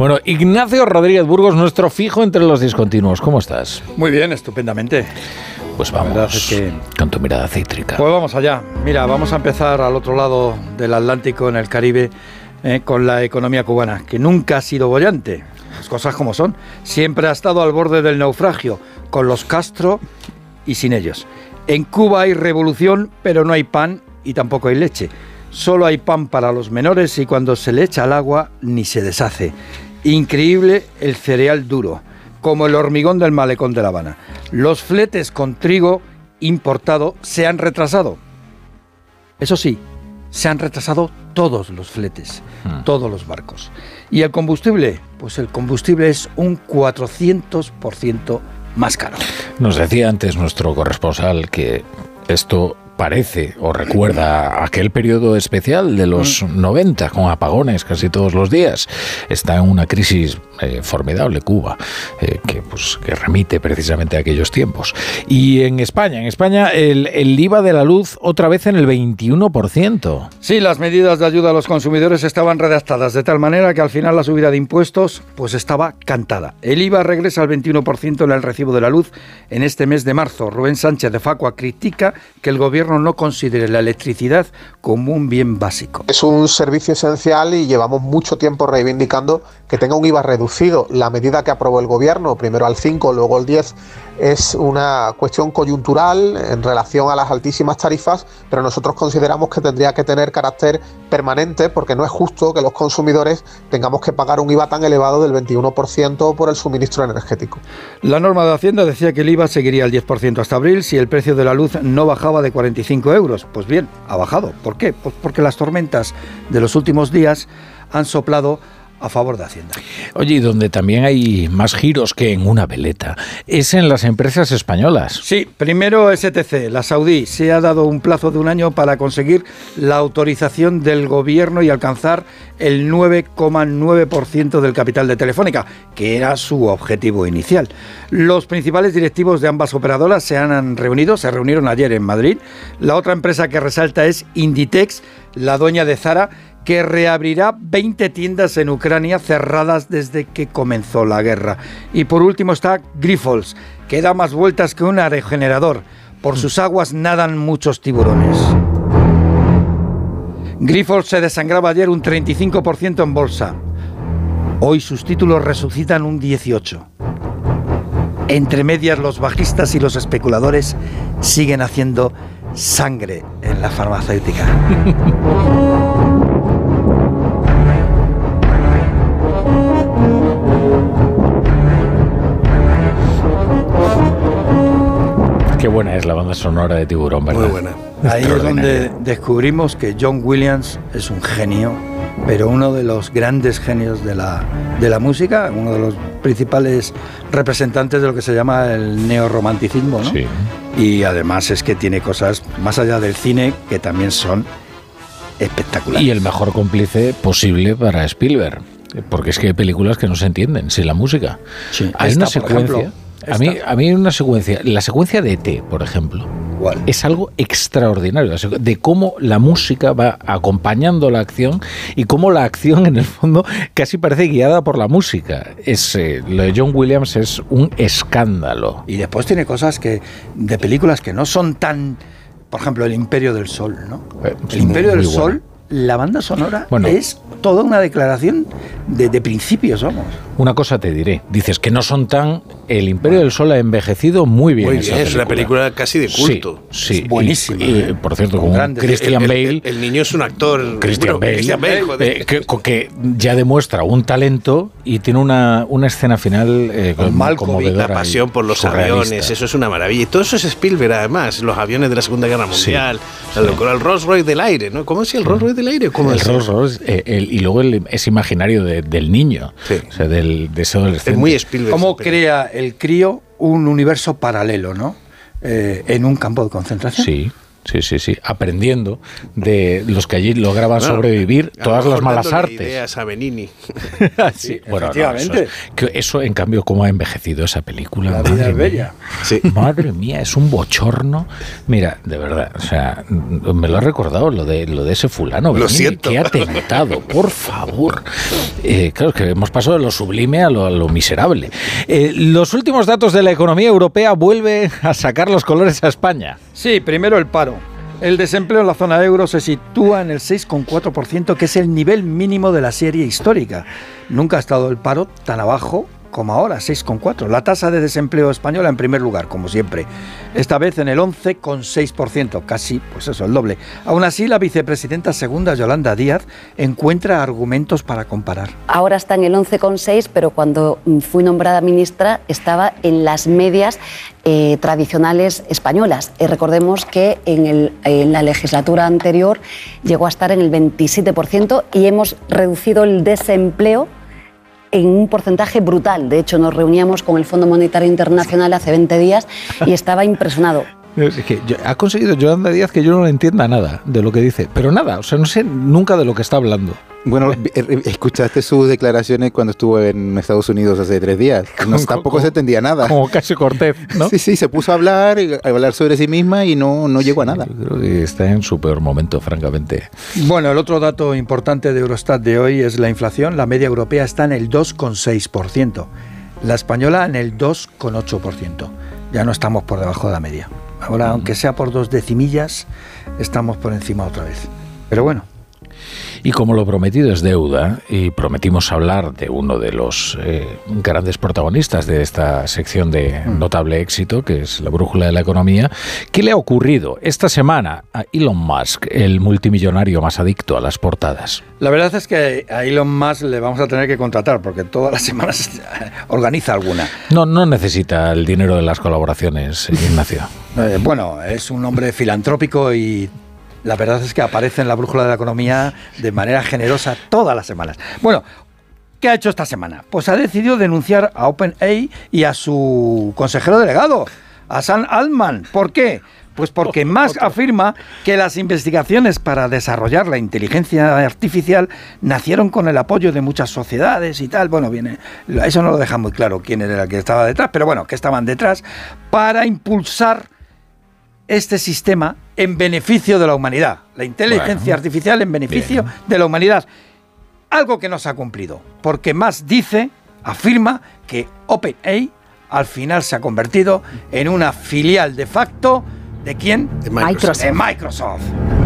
Bueno, Ignacio Rodríguez Burgos, nuestro fijo entre los discontinuos. ¿Cómo estás? Muy bien, estupendamente. Pues vamos con tu mirada cítrica. Pues vamos allá. Mira, vamos a empezar al otro lado del Atlántico, en el Caribe, eh, con la economía cubana, que nunca ha sido bollante. Las cosas como son. Siempre ha estado al borde del naufragio, con los Castro y sin ellos. En Cuba hay revolución, pero no hay pan y tampoco hay leche. Solo hay pan para los menores y cuando se le echa al agua ni se deshace. Increíble el cereal duro, como el hormigón del malecón de La Habana. Los fletes con trigo importado se han retrasado. Eso sí, se han retrasado todos los fletes, hmm. todos los barcos. ¿Y el combustible? Pues el combustible es un 400% más caro. Nos decía antes nuestro corresponsal que esto parece o recuerda aquel periodo especial de los 90 mm. con apagones casi todos los días. Está en una crisis eh, formidable Cuba, eh, que, pues, que remite precisamente a aquellos tiempos. Y en España, en España el, el IVA de la luz otra vez en el 21%. Sí, las medidas de ayuda a los consumidores estaban redactadas de tal manera que al final la subida de impuestos pues estaba cantada. El IVA regresa al 21% en el recibo de la luz en este mes de marzo. Rubén Sánchez de Facua critica que el gobierno no considere la electricidad como un bien básico. Es un servicio esencial y llevamos mucho tiempo reivindicando que tenga un IVA reducido. La medida que aprobó el gobierno, primero al 5, luego al 10, es una cuestión coyuntural en relación a las altísimas tarifas, pero nosotros consideramos que tendría que tener carácter permanente porque no es justo que los consumidores tengamos que pagar un IVA tan elevado del 21% por el suministro energético. La norma de Hacienda decía que el IVA seguiría al 10% hasta abril si el precio de la luz no bajaba de 45 euros. Pues bien, ha bajado. ¿Por qué? Pues porque las tormentas de los últimos días han soplado a favor de Hacienda. Oye, y donde también hay más giros que en una veleta, es en las empresas españolas. Sí, primero STC, la saudí, se ha dado un plazo de un año para conseguir la autorización del gobierno y alcanzar el 9,9% del capital de Telefónica, que era su objetivo inicial. Los principales directivos de ambas operadoras se han reunido, se reunieron ayer en Madrid. La otra empresa que resalta es Inditex, la dueña de Zara, que reabrirá 20 tiendas en Ucrania cerradas desde que comenzó la guerra. Y por último está Grifols, que da más vueltas que un regenerador. Por sus aguas nadan muchos tiburones. Grifols se desangraba ayer un 35% en bolsa. Hoy sus títulos resucitan un 18%. Entre medias los bajistas y los especuladores siguen haciendo sangre en la farmacéutica. Qué buena es la banda sonora de Tiburón, ¿verdad? Muy buena. Ahí es donde descubrimos que John Williams es un genio, pero uno de los grandes genios de la, de la música, uno de los principales representantes de lo que se llama el neorromanticismo, ¿no? Sí. Y además es que tiene cosas más allá del cine que también son espectaculares. Y el mejor cómplice posible para Spielberg. Porque es que hay películas que no se entienden sin la música. Sí. Hay una secuencia. A mí, a mí una secuencia, la secuencia de ET, por ejemplo, es algo extraordinario, de cómo la música va acompañando la acción y cómo la acción en el fondo casi parece guiada por la música. Es, eh, lo de John Williams es un escándalo. Y después tiene cosas que de películas que no son tan, por ejemplo, El Imperio del Sol, ¿no? Eh, el Imperio del Sol la banda sonora es toda una declaración de, de, principios, vamos. Una cosa te diré, dices que no son tan... El Imperio del Sol ha envejecido muy bien. Muy bien, es una película casi de culto. Sí, buenísima. Y, por cierto, con Christian Bale... El, niño es un actor... Christian Bale, eh, que, ya demuestra un talento y tiene una, una escena final eh, La pasión por los aviones, eso es una maravilla. Y todo eso es Spielberg, además. Los aviones de la Segunda Guerra Mundial, el, el Rolls Royce del aire, ¿no? ¿Cómo es el Rolls Royce del aire? ¿Cómo el Rolls Royce eh, y luego el, es imaginario del niño, o sea, del, de ese adolescente. Es muy Spielberg. ¿Cómo crea el crío un universo paralelo, ¿no? Eh, en un campo de concentración. Sí. Sí, sí, sí, aprendiendo de los que allí lograban sobrevivir todas las malas artes. Ideas a Benini. sí, bueno, efectivamente. eso, en cambio, cómo ha envejecido esa película. La vida es bella. Sí. Madre mía, es un bochorno. Mira, de verdad, o sea, me lo ha recordado lo de, lo de ese fulano. Lo siento. Qué atentado, por favor. Eh, claro, que hemos pasado de lo sublime a lo, miserable. Eh, los últimos datos de la economía europea vuelven a sacar los colores a España. Sí, primero el paro. El desempleo en la zona euro se sitúa en el 6,4%, que es el nivel mínimo de la serie histórica. Nunca ha estado el paro tan abajo como ahora, 6,4. La tasa de desempleo española en primer lugar, como siempre. Esta vez en el 11,6%, casi, pues eso, el doble. Aún así, la vicepresidenta segunda, Yolanda Díaz, encuentra argumentos para comparar. Ahora está en el 11,6, pero cuando fui nombrada ministra estaba en las medias eh, tradicionales españolas. Eh, recordemos que en, en la legislatura anterior llegó a estar en el 27% y hemos reducido el desempleo en un porcentaje brutal. De hecho, nos reuníamos con el Fondo Monetario Internacional hace 20 días y estaba impresionado. Es que ha conseguido Yolanda Díaz que yo no entienda nada de lo que dice, pero nada, o sea, no sé nunca de lo que está hablando. Bueno, eh, escuchaste sus declaraciones cuando estuvo en Estados Unidos hace tres días. No, tampoco se entendía nada. Como casi Cortez, ¿no? Sí, sí, se puso a hablar, a hablar sobre sí misma y no, no llegó a nada. Yo creo que está en su peor momento, francamente. Bueno, el otro dato importante de Eurostat de hoy es la inflación. La media europea está en el 2,6%. La española en el 2,8%. Ya no estamos por debajo de la media. Ahora, mm. aunque sea por dos decimillas, estamos por encima otra vez. Pero bueno, y como lo prometido es deuda, y prometimos hablar de uno de los eh, grandes protagonistas de esta sección de mm. notable éxito, que es la brújula de la economía, ¿qué le ha ocurrido esta semana a Elon Musk, el multimillonario más adicto a las portadas? La verdad es que a Elon Musk le vamos a tener que contratar, porque todas las semanas organiza alguna. No, no necesita el dinero de las colaboraciones, Ignacio. Eh, bueno, es un hombre filantrópico y la verdad es que aparece en la brújula de la economía de manera generosa todas las semanas. Bueno, ¿Qué ha hecho esta semana? Pues ha decidido denunciar a OpenAI y a su consejero delegado, a Sam Altman. ¿Por qué? Pues porque Musk afirma que las investigaciones para desarrollar la inteligencia artificial nacieron con el apoyo de muchas sociedades y tal. Bueno, viene, eso no lo deja muy claro quién era el que estaba detrás, pero bueno, que estaban detrás para impulsar este sistema en beneficio de la humanidad. La inteligencia artificial en beneficio de la humanidad. Algo que no se ha cumplido, porque más dice, afirma que OpenAI al final se ha convertido en una filial de facto de quién? De Microsoft. De Microsoft.